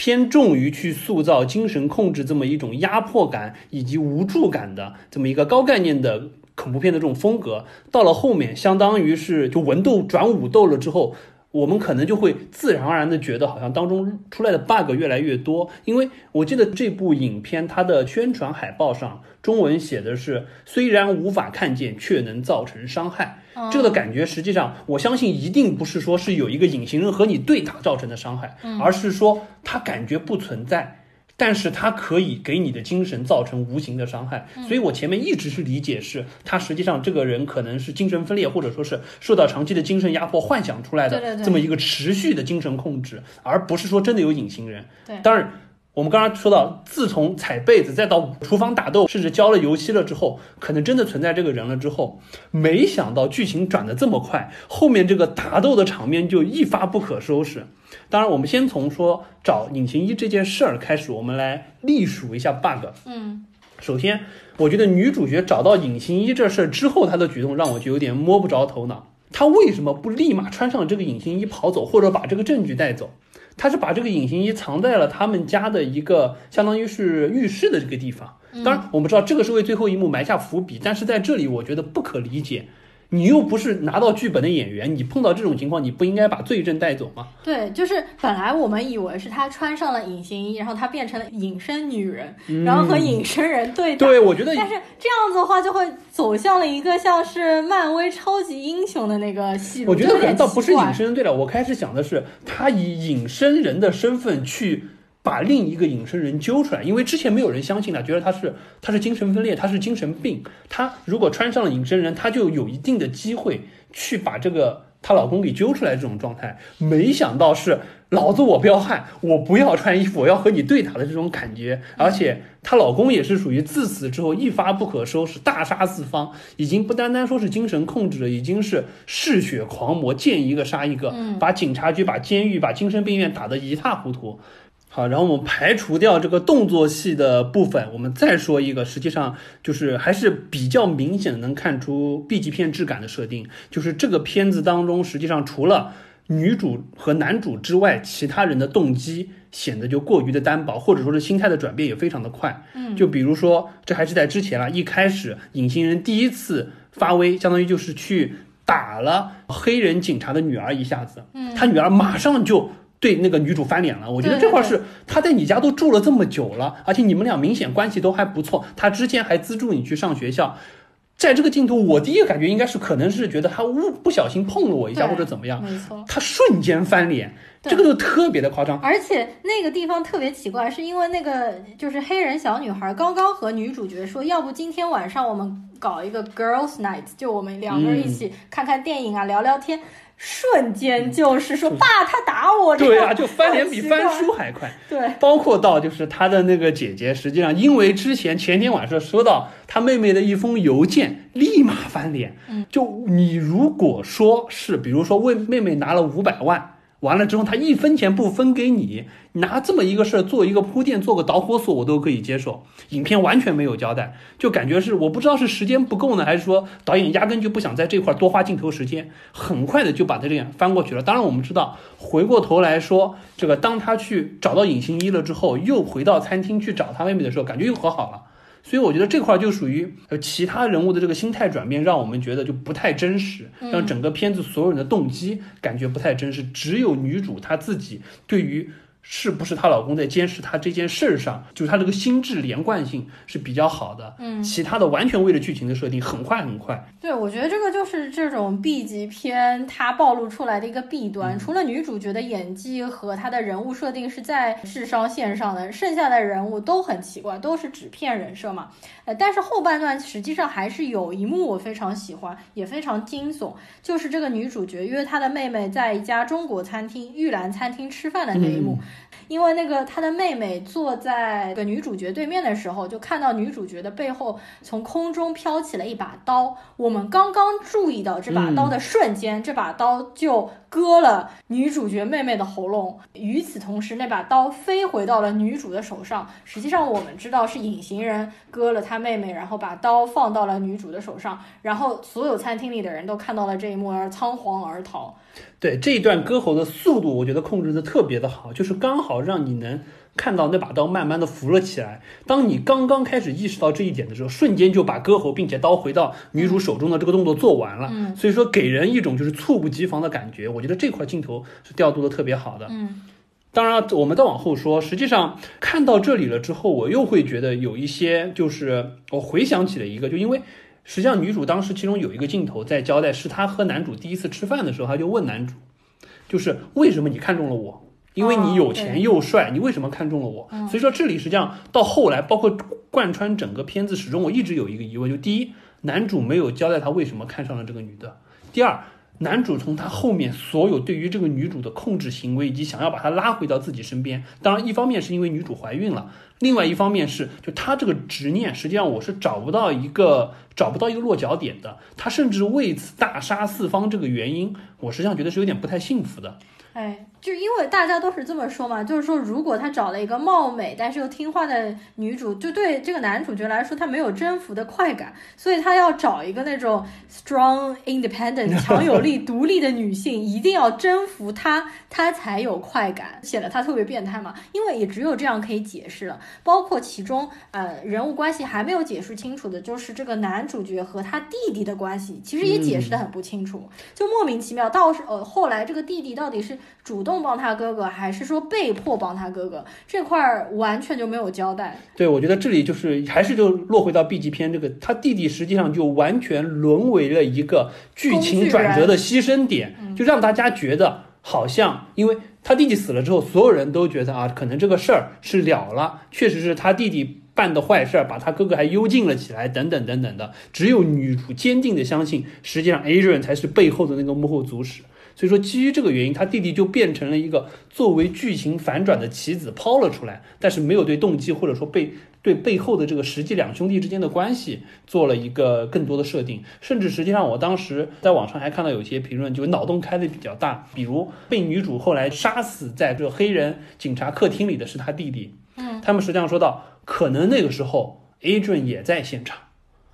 [SPEAKER 1] 偏重于去塑造精神控制这么一种压迫感以及无助感的这么一个高概念的恐怖片的这种风格，到了后面相当于是就文斗转武斗了之后，我们可能就会自然而然的觉得，好像当中出来的 bug 越来越多。因为我记得这部影片它的宣传海报上中文写的是“虽然无法看见，却能造成伤害”。这个感觉实际上，我相信一定不是说是有一个隐形人和你对打造成的伤害，而是说他感觉不存在。但是它可以给你的精神造成无形的伤害，所以我前面一直是理解是，他实际上这个人可能是精神分裂，或者说是受到长期的精神压迫幻想出来的这么一个持续的精神控制，而不是说真的有隐形人。
[SPEAKER 2] 对，
[SPEAKER 1] 当然。我们刚刚说到，自从踩被子，再到厨房打斗，甚至浇了油漆了之后，可能真的存在这个人了之后，没想到剧情转的这么快，后面这个打斗的场面就一发不可收拾。当然，我们先从说找隐形衣这件事儿开始，我们来历数一下 bug。
[SPEAKER 2] 嗯，
[SPEAKER 1] 首先，我觉得女主角找到隐形衣这事儿之后，她的举动让我就有点摸不着头脑。她为什么不立马穿上这个隐形衣跑走，或者把这个证据带走？他是把这个隐形衣藏在了他们家的一个相当于是浴室的这个地方。当然，我们知道这个是为最后一幕埋下伏笔，但是在这里我觉得不可理解。你又不是拿到剧本的演员，你碰到这种情况，你不应该把罪证带走吗？
[SPEAKER 2] 对，就是本来我们以为是他穿上了隐形衣，然后他变成了隐身女人，然后和隐身人对
[SPEAKER 1] 打。对，我觉得。
[SPEAKER 2] 但是这样子的话，就会走向了一个像是漫威超级英雄的那个戏路。
[SPEAKER 1] 我觉得可能倒不是隐身人对了，我开始想的是他以隐身人的身份去。把另一个隐身人揪出来，因为之前没有人相信他，觉得他是他是精神分裂，他是精神病。他如果穿上了隐身人，他就有一定的机会去把这个她老公给揪出来。这种状态，没想到是老子我彪悍，我不要穿衣服，我要和你对打的这种感觉。而且她老公也是属于自此之后一发不可收拾，大杀四方，已经不单单说是精神控制了，已经是嗜血狂魔，见一个杀一个，把警察局、把监狱、把精神病院打得一塌糊涂。好，然后我们排除掉这个动作戏的部分，我们再说一个，实际上就是还是比较明显能看出 B 级片质感的设定，就是这个片子当中，实际上除了女主和男主之外，其他人的动机显得就过于的单薄，或者说是心态的转变也非常的快。
[SPEAKER 2] 嗯，
[SPEAKER 1] 就比如说，这还是在之前了，一开始隐形人第一次发威，相当于就是去打了黑人警察的女儿一下子，
[SPEAKER 2] 嗯，
[SPEAKER 1] 他女儿马上就。对那个女主翻脸了，我觉得这块是他在你家都住了这么久了，而且你们俩明显关系都还不错，他之前还资助你去上学校，在这个镜头，我第一个感觉应该是可能是觉得他误不小心碰了我一下或者怎么样，
[SPEAKER 2] 没错，
[SPEAKER 1] 他瞬间翻脸，这个就特别的夸张，
[SPEAKER 2] 而且那个地方特别奇怪，是因为那个就是黑人小女孩刚刚和女主角说，要不今天晚上我们搞一个 girls night，就我们两个人一起看看电影啊，聊聊天。瞬间就是说，爸，他打我。
[SPEAKER 1] 对啊，就翻脸比翻书还快。
[SPEAKER 2] 对，
[SPEAKER 1] 包括到就是他的那个姐姐，实际上因为之前前天晚上收到他妹妹的一封邮件，立马翻脸。
[SPEAKER 2] 嗯，
[SPEAKER 1] 就你如果说是，比如说为妹妹拿了五百万。完了之后，他一分钱不分给你，拿这么一个事儿做一个铺垫，做个导火索，我都可以接受。影片完全没有交代，就感觉是我不知道是时间不够呢，还是说导演压根就不想在这块多花镜头时间，很快的就把他这样翻过去了。当然，我们知道回过头来说，这个当他去找到隐形衣了之后，又回到餐厅去找他妹妹的时候，感觉又和好了。所以我觉得这块就属于呃其他人物的这个心态转变，让我们觉得就不太真实，让整个片子所有人的动机感觉不太真实。只有女主她自己对于。是不是她老公在监视她这件事儿上，就是她这个心智连贯性是比较好的。
[SPEAKER 2] 嗯，
[SPEAKER 1] 其他的完全为了剧情的设定，很快很快。
[SPEAKER 2] 对，我觉得这个就是这种 B 级片它暴露出来的一个弊端。除了女主角的演技和她的人物设定是在智商线上的，剩下的人物都很奇怪，都是纸片人设嘛。呃，但是后半段实际上还是有一幕我非常喜欢，也非常惊悚，就是这个女主角约她的妹妹在一家中国餐厅玉兰餐厅吃饭的那一幕。因为那个他的妹妹坐在个女主角对面的时候，就看到女主角的背后从空中飘起了一把刀。我们刚刚注意到这把刀的瞬间，这把刀就割了女主角妹妹的喉咙。与此同时，那把刀飞回到了女主的手上。实际上，我们知道是隐形人割了他妹妹，然后把刀放到了女主的手上。然后所有餐厅里的人都看到了这一幕，而仓皇而逃。
[SPEAKER 1] 对这一段割喉的速度，我觉得控制的特别的好，就是刚好让你能看到那把刀慢慢的浮了起来。当你刚刚开始意识到这一点的时候，瞬间就把割喉并且刀回到女主手中的这个动作做完了。
[SPEAKER 2] 嗯
[SPEAKER 1] 所以说给人一种就是猝不及防的感觉。我觉得这块镜头是调度的特别好的。
[SPEAKER 2] 嗯
[SPEAKER 1] 当然，我们再往后说，实际上看到这里了之后，我又会觉得有一些，就是我回想起了一个，就因为实际上女主当时其中有一个镜头在交代，是她和男主第一次吃饭的时候，她就问男主，就是为什么你看中了我？因为你有钱又帅，你为什么看中了我？所以说这里实际上到后来，包括贯穿整个片子，始终我一直有一个疑问，就第一，男主没有交代他为什么看上了这个女的；第二，男主从他后面所有对于这个女主的控制行为，以及想要把她拉回到自己身边，当然一方面是因为女主怀孕了，另外一方面是就他这个执念，实际上我是找不到一个找不到一个落脚点的。他甚至为此大杀四方，这个原因，我实际上觉得是有点不太幸福的。
[SPEAKER 2] 哎，就因为大家都是这么说嘛，就是说，如果他找了一个貌美但是又听话的女主，就对这个男主角来说，他没有征服的快感，所以他要找一个那种 strong, independent <laughs> 强有力、独立的女性，一定要征服她，他才有快感，显得他特别变态嘛。因为也只有这样可以解释了，包括其中呃人物关系还没有解释清楚的，就是这个男主角和他弟弟的关系，其实也解释的很不清楚。就莫名其妙，到是呃后来这个弟弟到底是主动帮他哥哥，还是说被迫帮他哥哥，这块儿完全就没有交代。
[SPEAKER 1] 对，我觉得这里就是还是就落回到 B 级片这个，他弟弟实际上就完全沦为了一个剧情转折的牺牲点，就让大家觉得好像因为他弟弟死了之后，所有人都觉得啊，可能这个事儿是了了，确实是他弟弟。办的坏事儿，把他哥哥还幽禁了起来，等等等等的。只有女主坚定的相信，实际上 Adrian 才是背后的那个幕后主使。所以说，基于这个原因，他弟弟就变成了一个作为剧情反转的棋子抛了出来，但是没有对动机或者说被对背后的这个实际两兄弟之间的关系做了一个更多的设定。甚至实际上，我当时在网上还看到有些评论，就脑洞开的比较大，比如被女主后来杀死在这个黑人警察客厅里的是他弟弟。
[SPEAKER 2] 嗯，
[SPEAKER 1] 他们实际上说到，可能那个时候 Adrian 也在现场。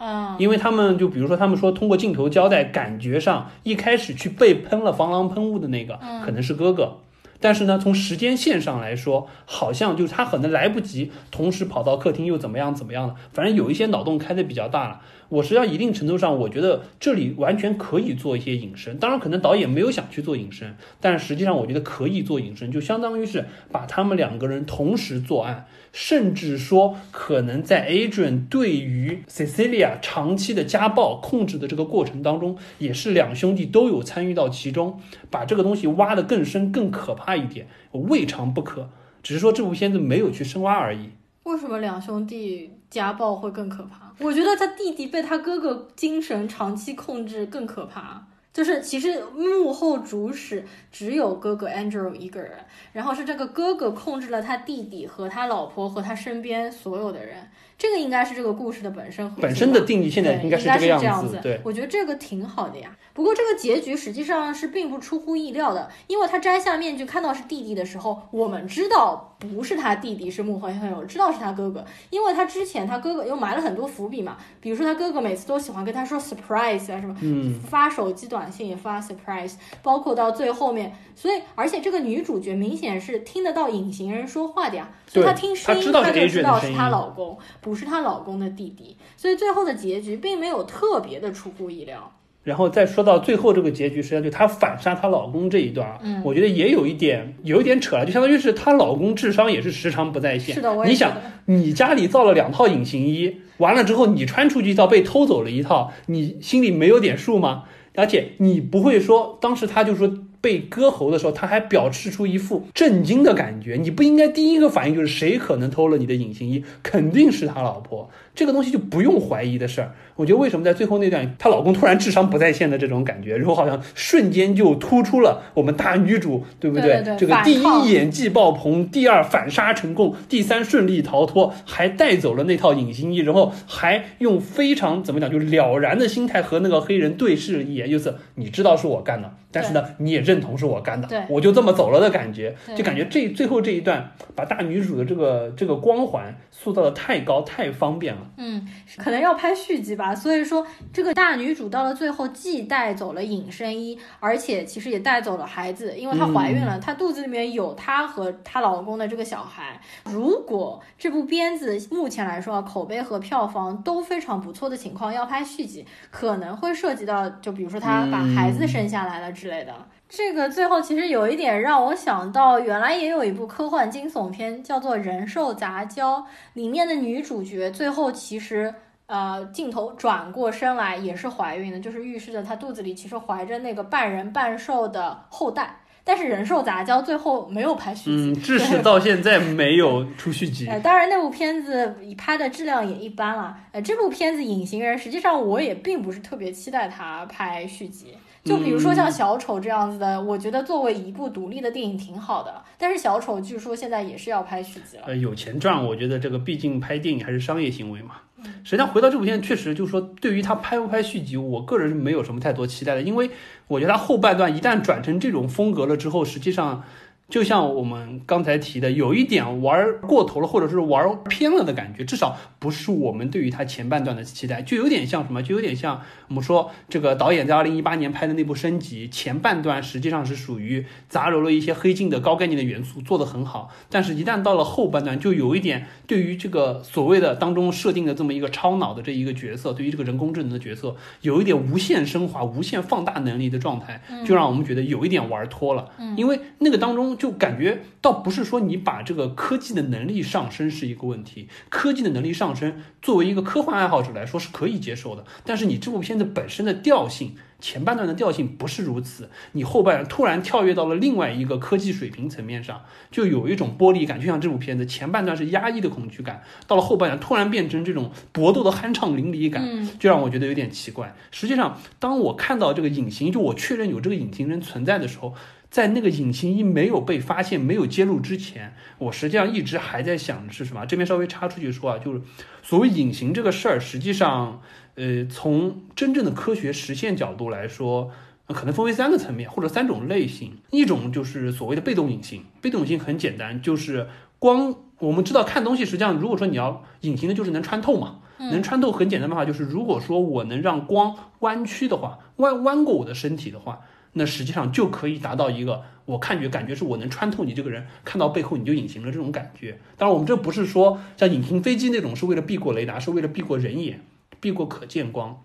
[SPEAKER 2] 嗯，
[SPEAKER 1] 因为他们就比如说，他们说通过镜头交代，感觉上一开始去被喷了防狼喷雾的那个可能是哥哥，但是呢，从时间线上来说，好像就是他可能来不及同时跑到客厅又怎么样怎么样的，反正有一些脑洞开的比较大了。我实际上一定程度上，我觉得这里完全可以做一些隐身，当然可能导演没有想去做隐身，但实际上我觉得可以做隐身，就相当于是把他们两个人同时作案。甚至说，可能在 Adrian 对于 Cecilia 长期的家暴控制的这个过程当中，也是两兄弟都有参与到其中，把这个东西挖得更深、更可怕一点，未尝不可。只是说这部片子没有去深挖而已。
[SPEAKER 2] 为什么两兄弟家暴会更可怕？我觉得他弟弟被他哥哥精神长期控制更可怕。就是其实幕后主使只有哥哥 Andrew 一个人，然后是这个哥哥控制了他弟弟和他老婆和他身边所有的人。这个应该是这个故事的本身
[SPEAKER 1] 本身的定义现在应该是
[SPEAKER 2] 这
[SPEAKER 1] 这个样
[SPEAKER 2] 样
[SPEAKER 1] 子对
[SPEAKER 2] 我觉得这个挺好的呀。不过这个结局实际上是并不出乎意料的，因为他摘下面具看到是弟弟的时候，我们知道不是他弟弟是幕后黑手，知道是他哥哥，因为他之前他哥哥又埋了很多伏笔嘛，比如说他哥哥每次都喜欢跟他说 surprise 啊什么，
[SPEAKER 1] 嗯，
[SPEAKER 2] 发手机短信也发 surprise，包括到最后面，所以而且这个女主角明显是听得到隐形人说话的呀，所以她听声音
[SPEAKER 1] 她
[SPEAKER 2] 就知道是她老公，不是她老公的弟弟，所以最后的结局并没有特别的出乎意料。
[SPEAKER 1] 然后再说到最后这个结局，实际上就她反杀她老公这一段啊，
[SPEAKER 2] 嗯
[SPEAKER 1] 我觉得也有一点有一点扯了，就相当于是她老公智商也是时常不在线。
[SPEAKER 2] 是的，我也
[SPEAKER 1] 你想，你家里造了两套隐形衣，完了之后你穿出去一套被偷走了一套，你心里没有点数吗？而且你不会说，当时他就说被割喉的时候，他还表示出一副震惊的感觉。你不应该第一个反应就是谁可能偷了你的隐形衣，肯定是他老婆。这个东西就不用怀疑的事儿。我觉得为什么在最后那段，她老公突然智商不在线的这种感觉，然后好像瞬间就突出了我们大女主，对不
[SPEAKER 2] 对对对
[SPEAKER 1] 这个第一演技爆棚，第二反杀成功，第三顺利逃脱，还带走了那套隐形衣，然后还用非常怎么讲，就了然的心态和那个黑人对视一眼，就是你知道是我干的，但是呢，你也认同是我干的
[SPEAKER 2] 对，
[SPEAKER 1] 我就这么走了的感觉，就感觉这最后这一段把大女主的这个这个光环塑造的太高太方便了。
[SPEAKER 2] 嗯，可能要拍续集吧。所以说，这个大女主到了最后，既带走了隐身衣，而且其实也带走了孩子，因为她怀孕了，她肚子里面有她和她老公的这个小孩。如果这部片子目前来说啊口碑和票房都非常不错的情况，要拍续集，可能会涉及到，就比如说她把孩子生下来了之类的。这个最后其实有一点让我想到，原来也有一部科幻惊悚片叫做《人兽杂交》，里面的女主角最后其实呃镜头转过身来也是怀孕的，就是预示着她肚子里其实怀着那个半人半兽的后代。但是人兽杂交最后没有拍续集，
[SPEAKER 1] 嗯，<laughs> 至始到现在没有出续集。
[SPEAKER 2] 呃，当然那部片子拍的质量也一般了。呃，这部片子《隐形人》实际上我也并不是特别期待它拍续集。就比如说像小丑这样子的，我觉得作为一部独立的电影挺好的。但是小丑据说现在也是要拍续集了。
[SPEAKER 1] 呃，有钱赚，我觉得这个毕竟拍电影还是商业行为嘛。实际上回到这部片，确实就是说，对于他拍不拍续集，我个人是没有什么太多期待的，因为我觉得他后半段一旦转成这种风格了之后，实际上。就像我们刚才提的，有一点玩过头了，或者是玩偏了的感觉，至少不是我们对于他前半段的期待，就有点像什么，就有点像我们说这个导演在二零一八年拍的那部《升级》，前半段实际上是属于杂糅了一些黑镜的高概念的元素，做得很好，但是一旦到了后半段，就有一点对于这个所谓的当中设定的这么一个超脑的这一个角色，对于这个人工智能的角色，有一点无限升华、无限放大能力的状态，就让我们觉得有一点玩脱了，因为那个当中。就感觉倒不是说你把这个科技的能力上升是一个问题，科技的能力上升作为一个科幻爱好者来说是可以接受的。但是你这部片子本身的调性，前半段的调性不是如此，你后半段突然跳跃到了另外一个科技水平层面上，就有一种剥离感。就像这部片子前半段是压抑的恐惧感，到了后半段突然变成这种搏斗的酣畅淋漓感，就让我觉得有点奇怪。实际上，当我看到这个隐形，就我确认有这个隐形人存在的时候。在那个隐形衣没有被发现、没有揭露之前，我实际上一直还在想的是什么？这边稍微插出去说啊，就是所谓隐形这个事儿，实际上，呃，从真正的科学实现角度来说，可能分为三个层面或者三种类型。一种就是所谓的被动隐形，被动隐形很简单，就是光我们知道看东西，实际上如果说你要隐形的，就是能穿透嘛。能穿透很简单的话，就是如果说我能让光弯曲的话，弯弯过我的身体的话。那实际上就可以达到一个，我看觉感觉是我能穿透你这个人，看到背后你就隐形了这种感觉。当然，我们这不是说像隐形飞机那种，是为了避过雷达，是为了避过人眼，避过可见光。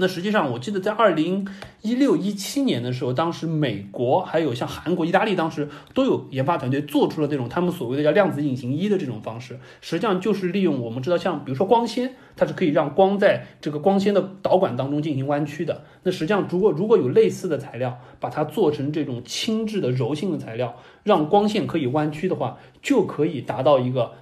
[SPEAKER 1] 那实际上，我记得在二零一六一七年的时候，当时美国还有像韩国、意大利，当时都有研发团队做出了这种他们所谓的叫量子隐形衣的这种方式。实际上就是利用我们知道，像比如说光纤，它是可以让光在这个光纤的导管当中进行弯曲的。那实际上，如果如果有类似的材料，把它做成这种轻质的柔性的材料，让光线可以弯曲的话，就可以达到一个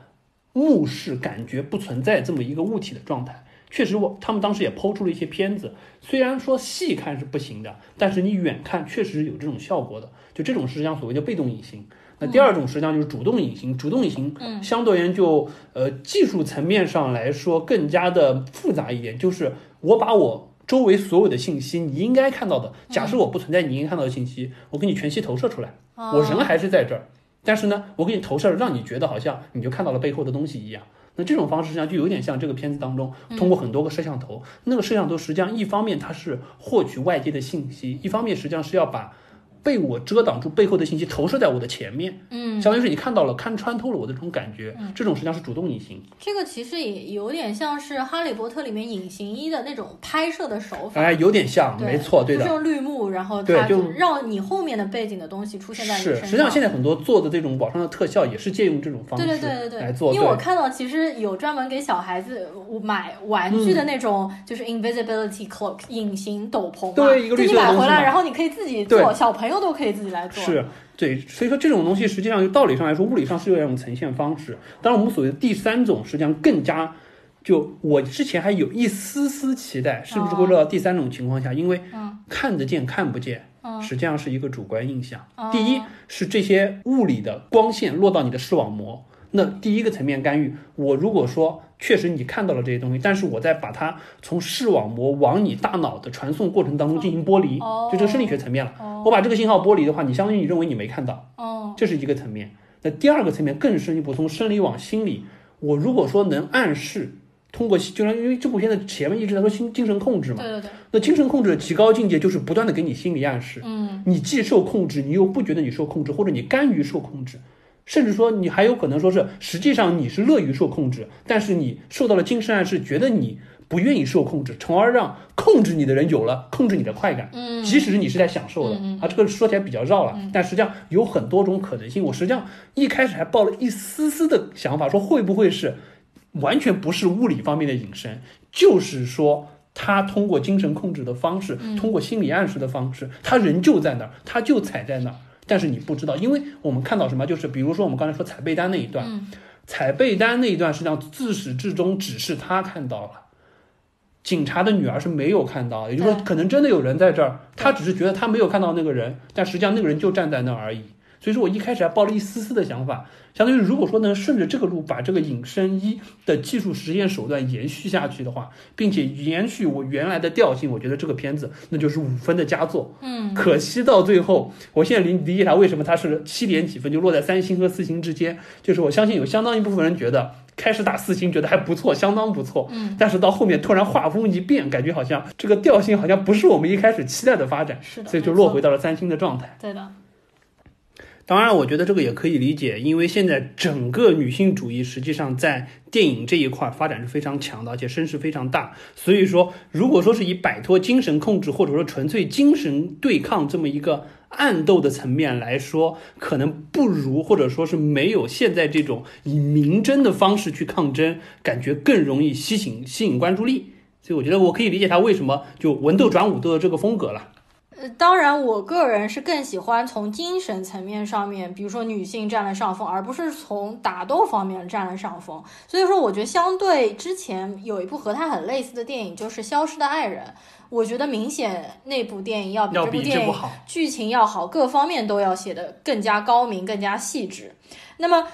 [SPEAKER 1] 目视感觉不存在这么一个物体的状态。确实，我他们当时也抛出了一些片子，虽然说细看是不行的，但是你远看确实有这种效果的。就这种实际上所谓的被动隐形。那第二种实际上就是主动隐形，主动隐形，嗯，相对而言就呃技术层面上来说更加的复杂一点，就是我把我周围所有的信息，你应该看到的，假设我不存在，你应该看到的信息，我给你全息投射出来，我人还是在这儿，但是呢，我给你投射，让你觉得好像你就看到了背后的东西一样。那这种方式实际上就有点像这个片子当中，通过很多个摄像头，那个摄像头实际上一方面它是获取外界的信息，一方面实际上是要把。被我遮挡住背后的信息投射在我的前面，
[SPEAKER 2] 嗯，
[SPEAKER 1] 相当于是你看到了，看穿透了我的这种感觉，这种实际上是主动隐形。
[SPEAKER 2] 这个其实也有点像是《哈利波特》里面隐形衣的那种拍摄的手法，
[SPEAKER 1] 哎，有点像，没错，对的，
[SPEAKER 2] 就是用绿幕，然后
[SPEAKER 1] 它，就
[SPEAKER 2] 让你后面的背景的东西出现在你
[SPEAKER 1] 身上。是，实际上现在很多做的这种网上的特效也是借用这种方式，
[SPEAKER 2] 对对对对对，
[SPEAKER 1] 来做。
[SPEAKER 2] 因为我看到其实有专门给小孩子买玩具的那种，就是 invisibility cloak 隐形斗篷，
[SPEAKER 1] 对，一个绿
[SPEAKER 2] 色的你买回来，然后你可以自己做，小朋友都可以自己来做。
[SPEAKER 1] 是对，所以说这种东西实际上就道理上来说，物理上是有一种呈现方式。当然，我们所谓的第三种实际上更加，就我之前还有一丝丝期待，是不是会落到第三种情况下？因为看得见看不见，实际上是一个主观印象。第一是这些物理的光线落到你的视网膜，那第一个层面干预，我如果说确实你看到了这些东西，但是我在把它从视网膜往你大脑的传送过程当中进行剥离，
[SPEAKER 2] 哦
[SPEAKER 1] 就这个生理学层面了。
[SPEAKER 2] 哦
[SPEAKER 1] 我把这个信号剥离的话，你相当于你认为你没看到，
[SPEAKER 2] 哦，
[SPEAKER 1] 这是一个层面。那第二个层面更深一步，从生理往心理，我如果说能暗示。通过就像因为这部片子前面一直在说心精神控制嘛，
[SPEAKER 2] 对对对，
[SPEAKER 1] 那精神控制的极高境界就是不断的给你心理暗示，
[SPEAKER 2] 嗯
[SPEAKER 1] 你既受控制，你又不觉得你受控制，或者你甘于受控制，甚至说你还有可能说是实际上你是乐于受控制，但是你受到了精神暗示，觉得你不愿意受控制，从而让控制你的人有了控制你的快感，
[SPEAKER 2] 嗯
[SPEAKER 1] 即使你是在享受的啊，这个说起来比较绕了，但实际上有很多种可能性。我实际上一开始还抱了一丝丝的想法，说会不会是完全不是物理方面的隐身，就是说。他通过精神控制的方式，通过心理暗示的方式，他人就在那儿，他就踩在那儿，但是你不知道，因为我们看到什么，就是比如说我们刚才说踩被单那一段，
[SPEAKER 2] 嗯
[SPEAKER 1] 踩被单那一段，实际上自始至终只是他看到了，警察的女儿是没有看到，也就是说，可能真的有人在这儿，他只是觉得他没有看到那个人，但实际上那个人就站在那儿而已。所以说我一开始还抱了一丝丝的想法，相当于如果说能顺着这个路把这个隐身衣的技术实验手段延续下去的话，并且延续我原来的调性，我觉得这个片子那就是五分的佳作。
[SPEAKER 2] 嗯
[SPEAKER 1] 可惜到最后，我现在理理解它为什么它是七点几分，就落在三星和四星之间。就是我相信有相当一部分人觉得开始打四星，觉得还不错，相当不错。
[SPEAKER 2] 嗯，
[SPEAKER 1] 但是到后面突然画风一变，感觉好像这个调性好像不是我们一开始期待的发展，
[SPEAKER 2] 是的，
[SPEAKER 1] 所以就落回到了三星的状态。
[SPEAKER 2] 对的，
[SPEAKER 1] 当然，我觉得这个也可以理解，因为现在整个女性主义实际上在电影这一块发展是非常强的，而且声势非常大。所以说，如果说是以摆脱精神控制，或者说纯粹精神对抗这么一个暗斗的层面来说，可能不如或者说是没有现在这种以明争的方式去抗争，感觉更容易吸引吸引关注力。所以我觉得我可以理解他为什么就文斗转武斗的这个风格了。
[SPEAKER 2] 呃，当然，我个人是更喜欢从精神层面上面，比如说女性占了上风，而不是从打斗方面占了上风。所以说，我觉得相对之前有一部和它很类似的电影，就是《消失的爱人》，我觉得明显那部电影要比这部电影
[SPEAKER 1] 好，
[SPEAKER 2] 剧情要好，各方面都要写得更加高明、更加细致。那么。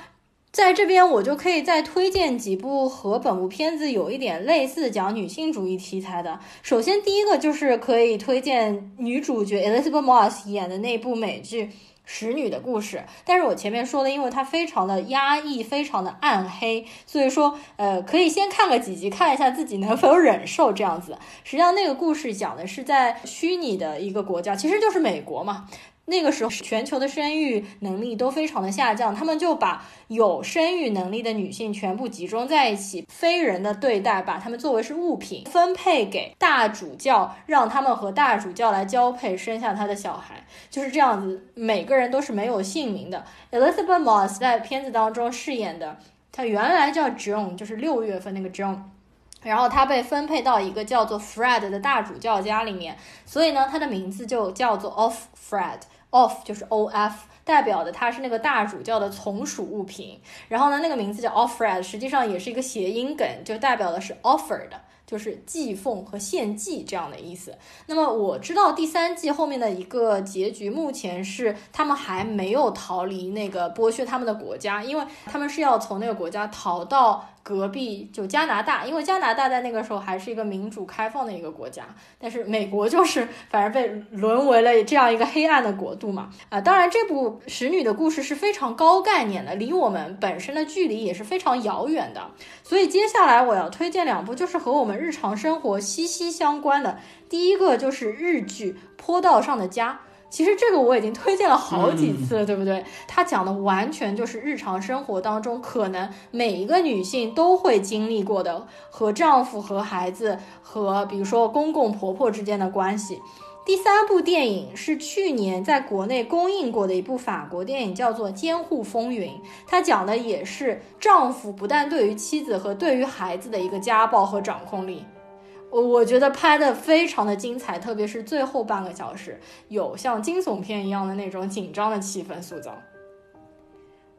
[SPEAKER 2] 在这边，我就可以再推荐几部和本部片子有一点类似，讲女性主义题材的。首先，第一个就是可以推荐女主角 Elizabeth Moss 演的那部美剧《使女的故事》。但是我前面说的，因为它非常的压抑，非常的暗黑，所以说，呃，可以先看个几集，看一下自己能否忍受这样子。实际上，那个故事讲的是在虚拟的一个国家，其实就是美国嘛。那个时候，全球的生育能力都非常的下降，他们就把有生育能力的女性全部集中在一起，非人的对待，把她们作为是物品分配给大主教，让他们和大主教来交配，生下他的小孩，就是这样子，每个人都是没有姓名的。Elizabeth Moss 在片子当中饰演的，她原来叫 Joan，就是六月份那个 Joan。然后他被分配到一个叫做 Fred 的大主教家里面，所以呢，他的名字就叫做 Off Fred。Off 就是 O F，代表的他是那个大主教的从属物品。然后呢，那个名字叫 Offred，实际上也是一个谐音梗，就代表的是 offered，就是祭奉和献祭这样的意思。那么我知道第三季后面的一个结局，目前是他们还没有逃离那个剥削他们的国家，因为他们是要从那个国家逃到。隔壁就加拿大，因为加拿大在那个时候还是一个民主开放的一个国家，但是美国就是反而被沦为了这样一个黑暗的国度嘛。啊、当然这部使女的故事是非常高概念的，离我们本身的距离也是非常遥远的。所以接下来我要推荐两部，就是和我们日常生活息息相关的。第一个就是日剧《坡道上的家》。其实这个我已经推荐了好几次了，对不对？他讲的完全就是日常生活当中可能每一个女性都会经历过的和丈夫、和孩子、和比如说公公婆婆之间的关系。第三部电影是去年在国内公映过的一部法国电影，叫做《监护风云》。它讲的也是丈夫不但对于妻子和对于孩子的一个家暴和掌控力。我觉得拍的非常的精彩，特别是最后半个小时，有像惊悚片一样的那种紧张的气氛塑造。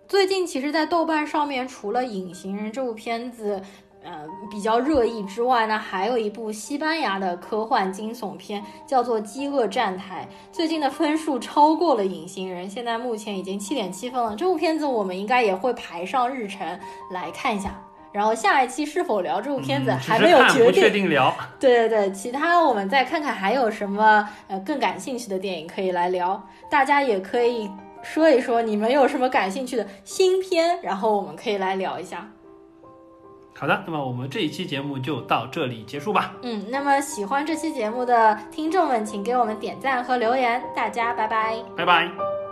[SPEAKER 2] 最近其实，在豆瓣上面，除了《隐形人》这部片子，呃比较热议之外呢，还有一部西班牙的科幻惊悚片，叫做《饥饿站台》，最近的分数超过了《隐形人》，现在目前已经七点七分了。这部片子我们应该也会排上日程来看一下。然后下一期是否聊这部片子还没有决定，
[SPEAKER 1] 不确定聊。
[SPEAKER 2] 对对对，其他我们再看看还有什么呃更感兴趣的电影可以来聊，大家也可以说一说你们有什么感兴趣的新片，然后我们可以来聊一下。
[SPEAKER 1] 好的，那么我们这一期节目就到这里结束吧。
[SPEAKER 2] 嗯，那么喜欢这期节目的听众们，请给我们点赞和留言，大家拜拜，
[SPEAKER 1] 拜拜。